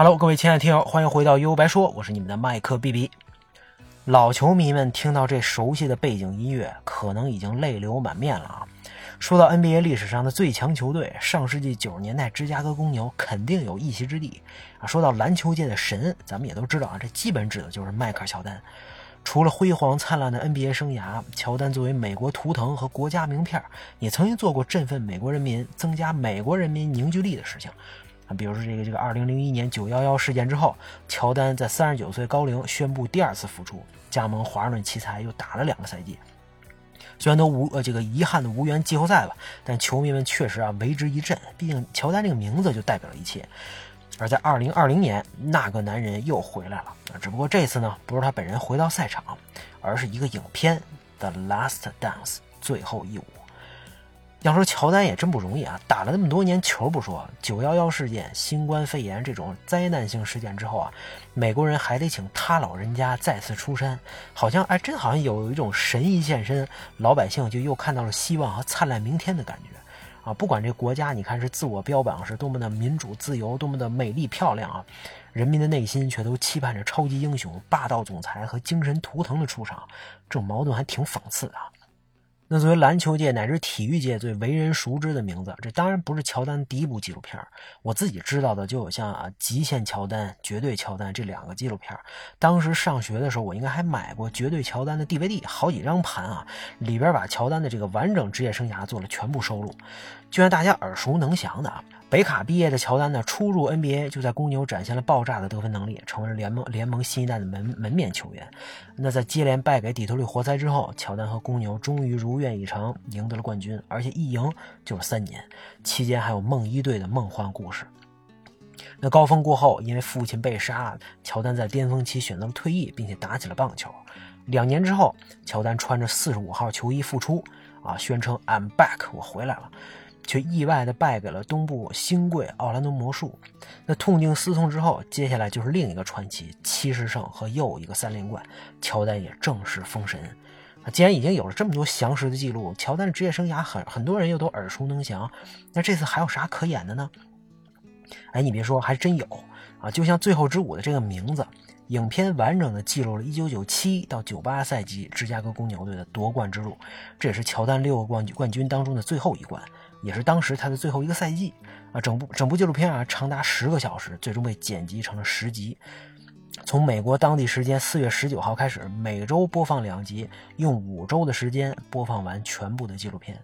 Hello，各位亲爱的听友，欢迎回到悠悠白说，我是你们的麦克 B B。老球迷们听到这熟悉的背景音乐，可能已经泪流满面了啊！说到 NBA 历史上的最强球队，上世纪九十年代芝加哥公牛肯定有一席之地啊！说到篮球界的神，咱们也都知道啊，这基本指的就是迈克尔·乔丹。除了辉煌灿烂的 NBA 生涯，乔丹作为美国图腾和国家名片，也曾经做过振奋美国人民、增加美国人民凝聚力的事情。啊，比如说这个这个二零零一年九幺幺事件之后，乔丹在三十九岁高龄宣布第二次复出，加盟华盛顿奇才，又打了两个赛季。虽然都无呃这个遗憾的无缘季后赛吧，但球迷们确实啊为之一振，毕竟乔丹这个名字就代表了一切。而在二零二零年，那个男人又回来了，只不过这次呢不是他本人回到赛场，而是一个影片《The Last Dance》最后一舞。要说乔丹也真不容易啊，打了那么多年球不说，九幺幺事件、新冠肺炎这种灾难性事件之后啊，美国人还得请他老人家再次出山，好像哎，真好像有一种神医现身，老百姓就又看到了希望和灿烂明天的感觉啊！不管这国家，你看是自我标榜是多么的民主自由，多么的美丽漂亮啊，人民的内心却都期盼着超级英雄、霸道总裁和精神图腾的出场，这种矛盾还挺讽刺的啊。那作为篮球界乃至体育界最为人熟知的名字，这当然不是乔丹第一部纪录片。我自己知道的就有像啊《极限乔丹》《绝对乔丹》这两个纪录片。当时上学的时候，我应该还买过《绝对乔丹》的 DVD，好几张盘啊，里边把乔丹的这个完整职业生涯做了全部收录。就像大家耳熟能详的啊。北卡毕业的乔丹呢，初入 NBA 就在公牛展现了爆炸的得分能力，成为了联盟联盟新一代的门门面球员。那在接连败给底特律活塞之后，乔丹和公牛终于如愿以偿赢得了冠军，而且一赢就是三年，期间还有梦一队的梦幻故事。那高峰过后，因为父亲被杀，乔丹在巅峰期选择了退役，并且打起了棒球。两年之后，乔丹穿着四十五号球衣复出，啊，宣称 I'm back，我回来了。却意外的败给了东部新贵奥兰多魔术。那痛定思痛之后，接下来就是另一个传奇七十胜和又一个三连冠，乔丹也正式封神。那既然已经有了这么多详实的记录，乔丹的职业生涯很很多人又都耳熟能详，那这次还有啥可演的呢？哎，你别说，还真有啊！就像《最后之舞》的这个名字，影片完整的记录了1997到98赛季芝加哥公牛队的夺冠之路，这也是乔丹六个冠冠军当中的最后一冠。也是当时他的最后一个赛季啊！整部整部纪录片啊，长达十个小时，最终被剪辑成了十集。从美国当地时间四月十九号开始，每周播放两集，用五周的时间播放完全部的纪录片。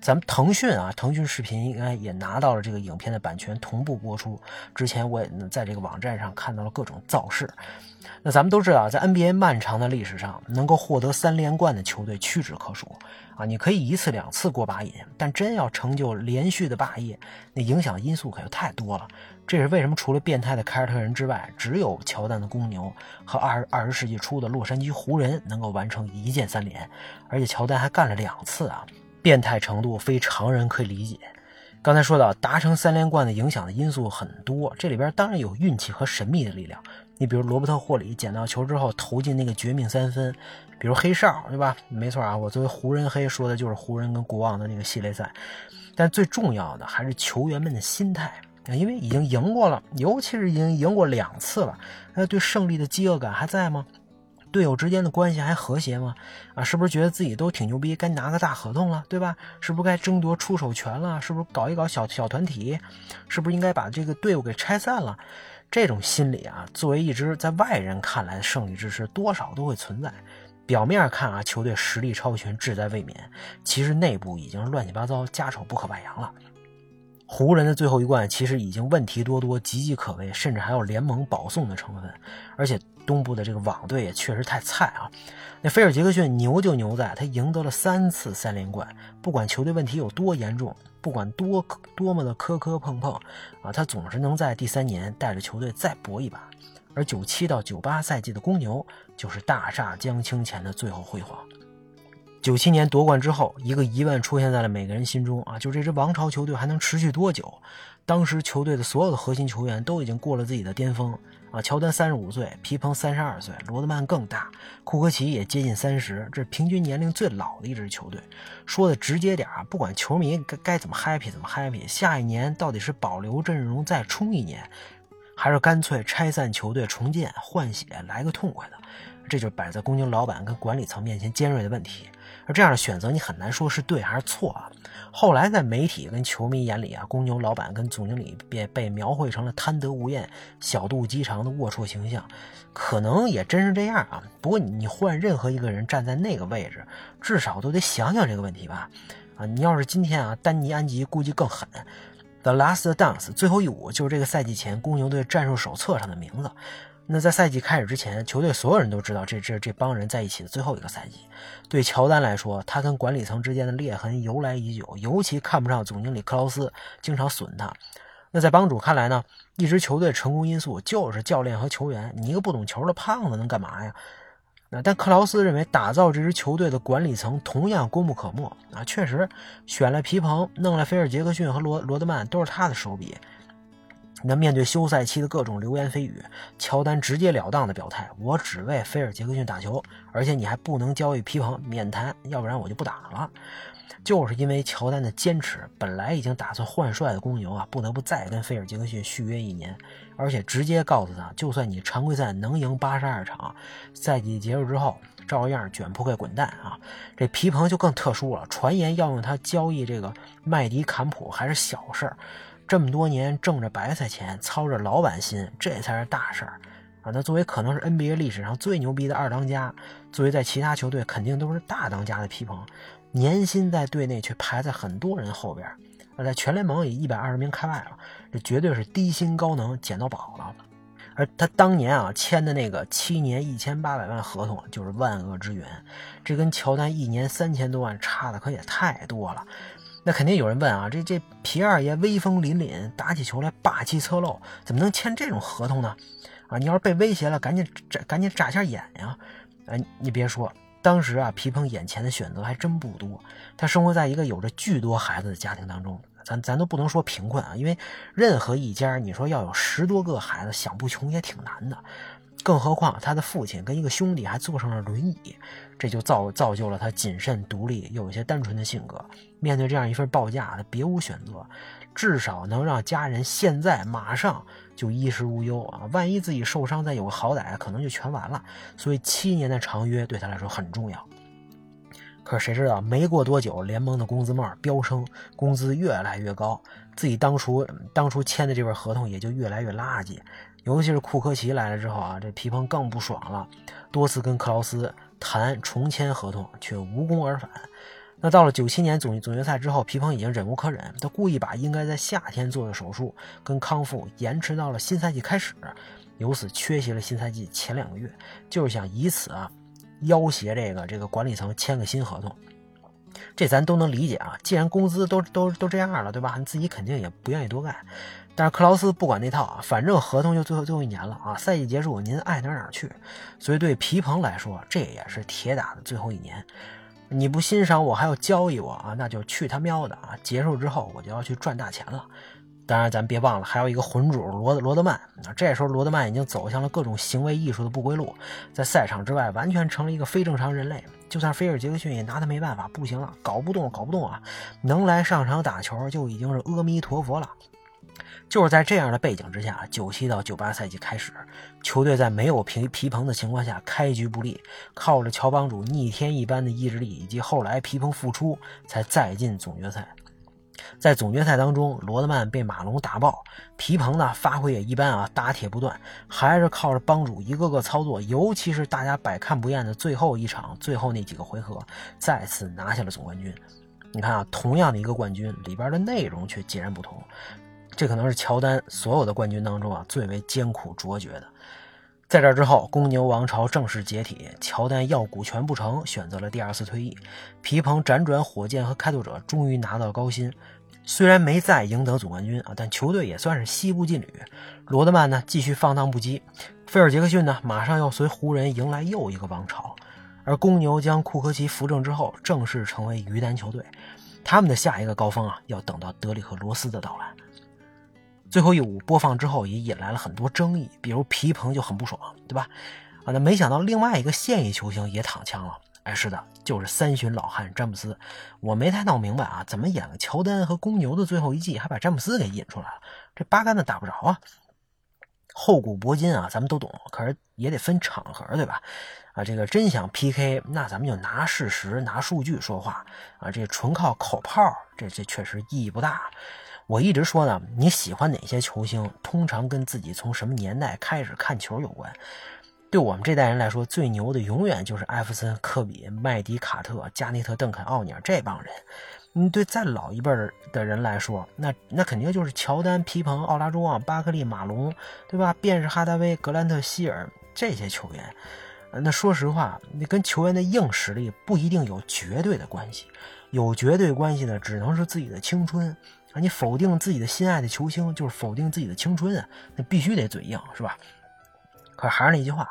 咱们腾讯啊，腾讯视频应该也拿到了这个影片的版权，同步播出。之前我也在这个网站上看到了各种造势。那咱们都知道，在 NBA 漫长的历史上，能够获得三连冠的球队屈指可数啊！你可以一次两次过把瘾，但真要成就连续的霸业，那影响因素可就太多了。这是为什么除了变态的凯尔特人之外，只有乔丹的公牛和二二十世纪初的洛杉矶湖人能够完成一键三连，而且乔丹还干了两次啊！变态程度非常人可以理解。刚才说到达成三连冠的影响的因素很多，这里边当然有运气和神秘的力量。你比如罗伯特霍里捡到球之后投进那个绝命三分，比如黑哨，对吧？没错啊，我作为湖人黑说的就是湖人跟国王的那个系列赛。但最重要的还是球员们的心态，因为已经赢过了，尤其是已经赢过两次了，那对胜利的饥饿感还在吗？队友之间的关系还和谐吗？啊，是不是觉得自己都挺牛逼，该拿个大合同了，对吧？是不是该争夺出手权了？是不是搞一搞小小团体？是不是应该把这个队伍给拆散了？这种心理啊，作为一支在外人看来的胜利之师，多少都会存在。表面看啊，球队实力超群，志在卫冕，其实内部已经乱七八糟，家丑不可外扬了。湖人的最后一冠其实已经问题多多，岌岌可危，甚至还有联盟保送的成分。而且东部的这个网队也确实太菜啊！那菲尔杰克逊牛就牛在他赢得了三次三连冠，不管球队问题有多严重，不管多多么的磕磕碰碰啊，他总是能在第三年带着球队再搏一把。而九七到九八赛季的公牛就是大厦将倾前的最后辉煌。九七年夺冠之后，一个疑问出现在了每个人心中啊，就这支王朝球队还能持续多久？当时球队的所有的核心球员都已经过了自己的巅峰啊，乔丹三十五岁，皮蓬三十二岁，罗德曼更大，库克奇也接近三十，这是平均年龄最老的一支球队。说的直接点啊，不管球迷该该怎么 happy 怎么 happy，下一年到底是保留阵容再冲一年，还是干脆拆散球队重建换血来个痛快的？这就是摆在公牛老板跟管理层面前尖锐的问题。而这样的选择，你很难说是对还是错啊。后来在媒体跟球迷眼里啊，公牛老板跟总经理便被描绘成了贪得无厌、小肚鸡肠的龌龊形象，可能也真是这样啊。不过你换任何一个人站在那个位置，至少都得想想这个问题吧。啊，你要是今天啊，丹尼安吉估计更狠。The Last Dance 最后一舞就是这个赛季前公牛队战术手册上的名字。那在赛季开始之前，球队所有人都知道这这这帮人在一起的最后一个赛季。对乔丹来说，他跟管理层之间的裂痕由来已久，尤其看不上总经理克劳斯，经常损他。那在帮主看来呢，一支球队成功因素就是教练和球员。你一个不懂球的胖子能干嘛呀？那但克劳斯认为打造这支球队的管理层同样功不可没啊。确实，选了皮蓬，弄了菲尔杰克逊和罗罗德曼，都是他的手笔。那面对休赛期的各种流言蜚语，乔丹直截了当的表态：“我只为菲尔杰克逊打球，而且你还不能交易皮蓬，免谈，要不然我就不打了。”就是因为乔丹的坚持，本来已经打算换帅的公牛啊，不得不再跟菲尔杰克逊续约一年，而且直接告诉他，就算你常规赛能赢八十二场，赛季结束之后照样卷铺盖滚蛋啊！这皮蓬就更特殊了，传言要用他交易这个麦迪坎普还是小事儿。这么多年挣着白菜钱，操着老板心，这才是大事儿啊！那作为可能是 NBA 历史上最牛逼的二当家，作为在其他球队肯定都是大当家的皮蓬，年薪在队内却排在很多人后边，而在全联盟也一百二十名开外了，这绝对是低薪高能捡到宝了。而他当年啊签的那个七年一千八百万合同，就是万恶之源，这跟乔丹一年三千多万差的可也太多了。那肯定有人问啊，这这皮二爷威风凛凛，打起球来霸气侧漏，怎么能签这种合同呢？啊，你要是被威胁了，赶紧眨赶紧眨下眼呀！哎，你别说，当时啊，皮蓬眼前的选择还真不多。他生活在一个有着巨多孩子的家庭当中，咱咱都不能说贫困啊，因为任何一家你说要有十多个孩子，想不穷也挺难的。更何况他的父亲跟一个兄弟还坐上了轮椅，这就造造就了他谨慎独立又有些单纯的性格。面对这样一份报价，他别无选择，至少能让家人现在马上就衣食无忧啊！万一自己受伤，再有个好歹，可能就全完了。所以七年的长约对他来说很重要。可是谁知道，没过多久，联盟的工资帽飙升，工资越来越高，自己当初当初签的这份合同也就越来越垃圾。尤其是库科奇来了之后啊，这皮蓬更不爽了，多次跟克劳斯谈重签合同，却无功而返。那到了九七年总总决赛之后，皮蓬已经忍无可忍，他故意把应该在夏天做的手术跟康复延迟到了新赛季开始，由此缺席了新赛季前两个月，就是想以此啊要挟这个这个管理层签个新合同。这咱都能理解啊，既然工资都都都这样了，对吧？你自己肯定也不愿意多干。但是克劳斯不管那套啊，反正合同就最后最后一年了啊，赛季结束您爱哪哪去。所以对皮蓬来说，这也是铁打的最后一年。你不欣赏我还要交易我啊，那就去他喵的啊！结束之后我就要去赚大钱了。当然咱别忘了还有一个混主罗罗德曼啊，这时候罗德曼已经走向了各种行为艺术的不归路，在赛场之外完全成了一个非正常人类。就算菲尔杰克逊也拿他没办法，不行了，搞不动搞不动啊，能来上场打球就已经是阿弥陀佛了。就是在这样的背景之下，九七到九八赛季开始，球队在没有皮皮蓬的情况下开局不利，靠着乔帮主逆天一般的意志力，以及后来皮蓬复出，才再进总决赛。在总决赛当中，罗德曼被马龙打爆，皮蓬呢发挥也一般啊，打铁不断，还是靠着帮主一个个操作，尤其是大家百看不厌的最后一场，最后那几个回合，再次拿下了总冠军。你看啊，同样的一个冠军，里边的内容却截然不同。这可能是乔丹所有的冠军当中啊最为艰苦卓绝的。在这之后，公牛王朝正式解体，乔丹要股权不成，选择了第二次退役。皮蓬辗转火箭和开拓者，终于拿到高薪。虽然没再赢得总冠军啊，但球队也算是西部劲旅。罗德曼呢继续放荡不羁，菲尔杰克逊呢马上要随湖人迎来又一个王朝。而公牛将库克奇扶正之后，正式成为鱼腩球队。他们的下一个高峰啊，要等到德里克罗斯的到来。最后一舞播放之后，也引来了很多争议，比如皮蓬就很不爽，对吧？啊，那没想到另外一个现役球星也躺枪了。哎，是的，就是三旬老汉詹姆斯。我没太闹明白啊，怎么演个乔丹和公牛的最后一季，还把詹姆斯给引出来了？这八竿子打不着啊！厚古薄今啊，咱们都懂，可是也得分场合，对吧？啊，这个真想 PK，那咱们就拿事实、拿数据说话啊。这纯靠口炮，这这确实意义不大。我一直说呢，你喜欢哪些球星，通常跟自己从什么年代开始看球有关。对我们这代人来说，最牛的永远就是艾弗森、科比、麦迪卡特、加内特、邓肯、奥尼尔这帮人。嗯，对再老一辈的人来说，那那肯定就是乔丹、皮蓬、奥拉朱旺、巴克利、马龙，对吧？便是哈达威、格兰特、希尔这些球员。那说实话，那跟球员的硬实力不一定有绝对的关系，有绝对关系的只能是自己的青春。啊，你否定自己的心爱的球星，就是否定自己的青春啊！那必须得嘴硬，是吧？可还是那句话，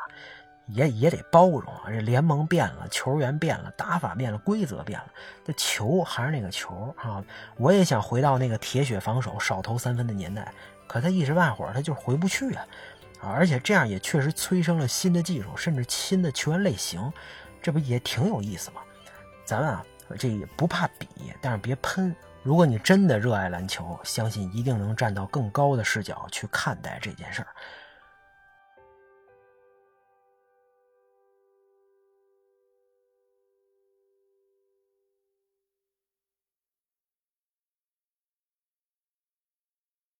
也也得包容啊！这联盟变了，球员变了，打法变了，规则变了，这球还是那个球啊！我也想回到那个铁血防守、少投三分的年代，可他一时半会儿他就回不去啊！啊，而且这样也确实催生了新的技术，甚至新的球员类型，这不也挺有意思吗？咱们啊，这也不怕比，但是别喷。如果你真的热爱篮球，相信一定能站到更高的视角去看待这件事儿。